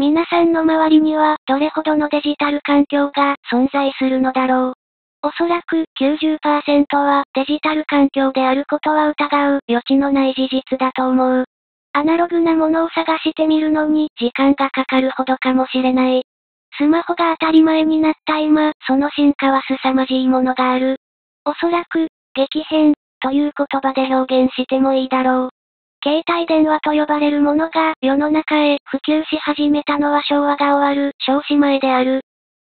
皆さんの周りにはどれほどのデジタル環境が存在するのだろう。おそらく90%はデジタル環境であることは疑う余地のない事実だと思う。アナログなものを探してみるのに時間がかかるほどかもしれない。スマホが当たり前になった今、その進化は凄まじいものがある。おそらく、激変、という言葉で表現してもいいだろう。携帯電話と呼ばれるものが世の中へ普及し始めたのは昭和が終わる少子前である。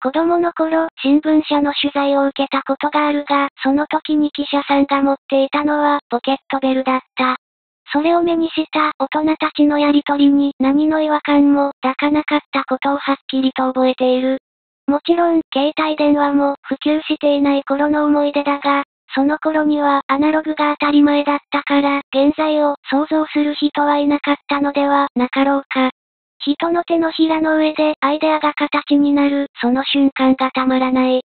子供の頃、新聞社の取材を受けたことがあるが、その時に記者さんが持っていたのはポケットベルだった。それを目にした大人たちのやりとりに何の違和感も抱かなかったことをはっきりと覚えている。もちろん、携帯電話も普及していない頃の思い出だが、その頃にはアナログが当たり前だったから、現在を想像する人はいなかったのではなかろうか。人の手のひらの上でアイデアが形になる、その瞬間がたまらない。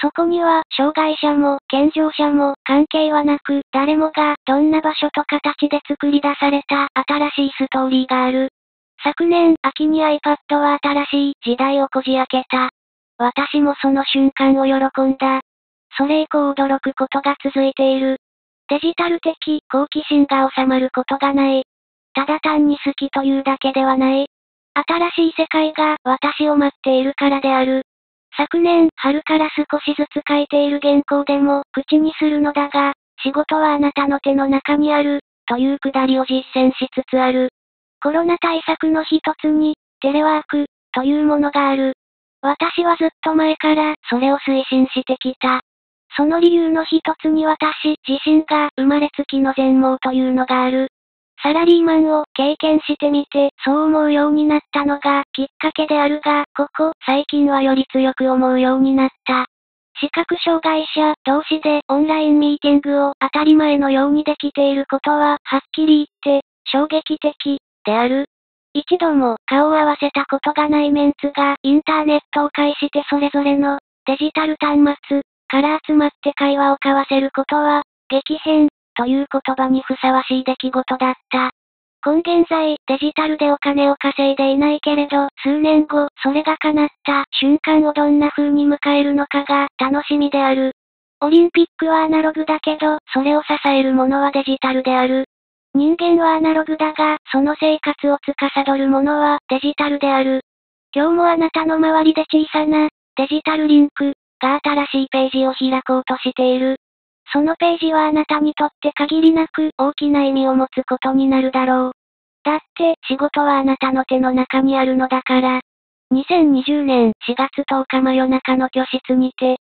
そこには、障害者も、健常者も、関係はなく、誰もが、どんな場所と形で作り出された、新しいストーリーがある。昨年、秋に iPad は新しい時代をこじ開けた。私もその瞬間を喜んだ。それ以降驚くことが続いている。デジタル的好奇心が収まることがない。ただ単に好きというだけではない。新しい世界が私を待っているからである。昨年春から少しずつ書いている原稿でも口にするのだが、仕事はあなたの手の中にある、というくだりを実践しつつある。コロナ対策の一つに、テレワーク、というものがある。私はずっと前から、それを推進してきた。その理由の一つに私自身が生まれつきの全盲というのがある。サラリーマンを経験してみて、そう思うようになったのがきっかけであるが、ここ最近はより強く思うようになった。視覚障害者同士でオンラインミーティングを当たり前のようにできていることは、はっきり言って、衝撃的、である。一度も顔を合わせたことがないメンツがインターネットを介してそれぞれのデジタル端末から集まって会話を交わせることは、激変、という言葉にふさわしい出来事だった。今現在、デジタルでお金を稼いでいないけれど、数年後、それが叶った瞬間をどんな風に迎えるのかが楽しみである。オリンピックはアナログだけど、それを支えるものはデジタルである。人間はアナログだが、その生活を司るものはデジタルである。今日もあなたの周りで小さなデジタルリンクが新しいページを開こうとしている。そのページはあなたにとって限りなく大きな意味を持つことになるだろう。だって、仕事はあなたの手の中にあるのだから。2020年4月10日真夜中の居室にて、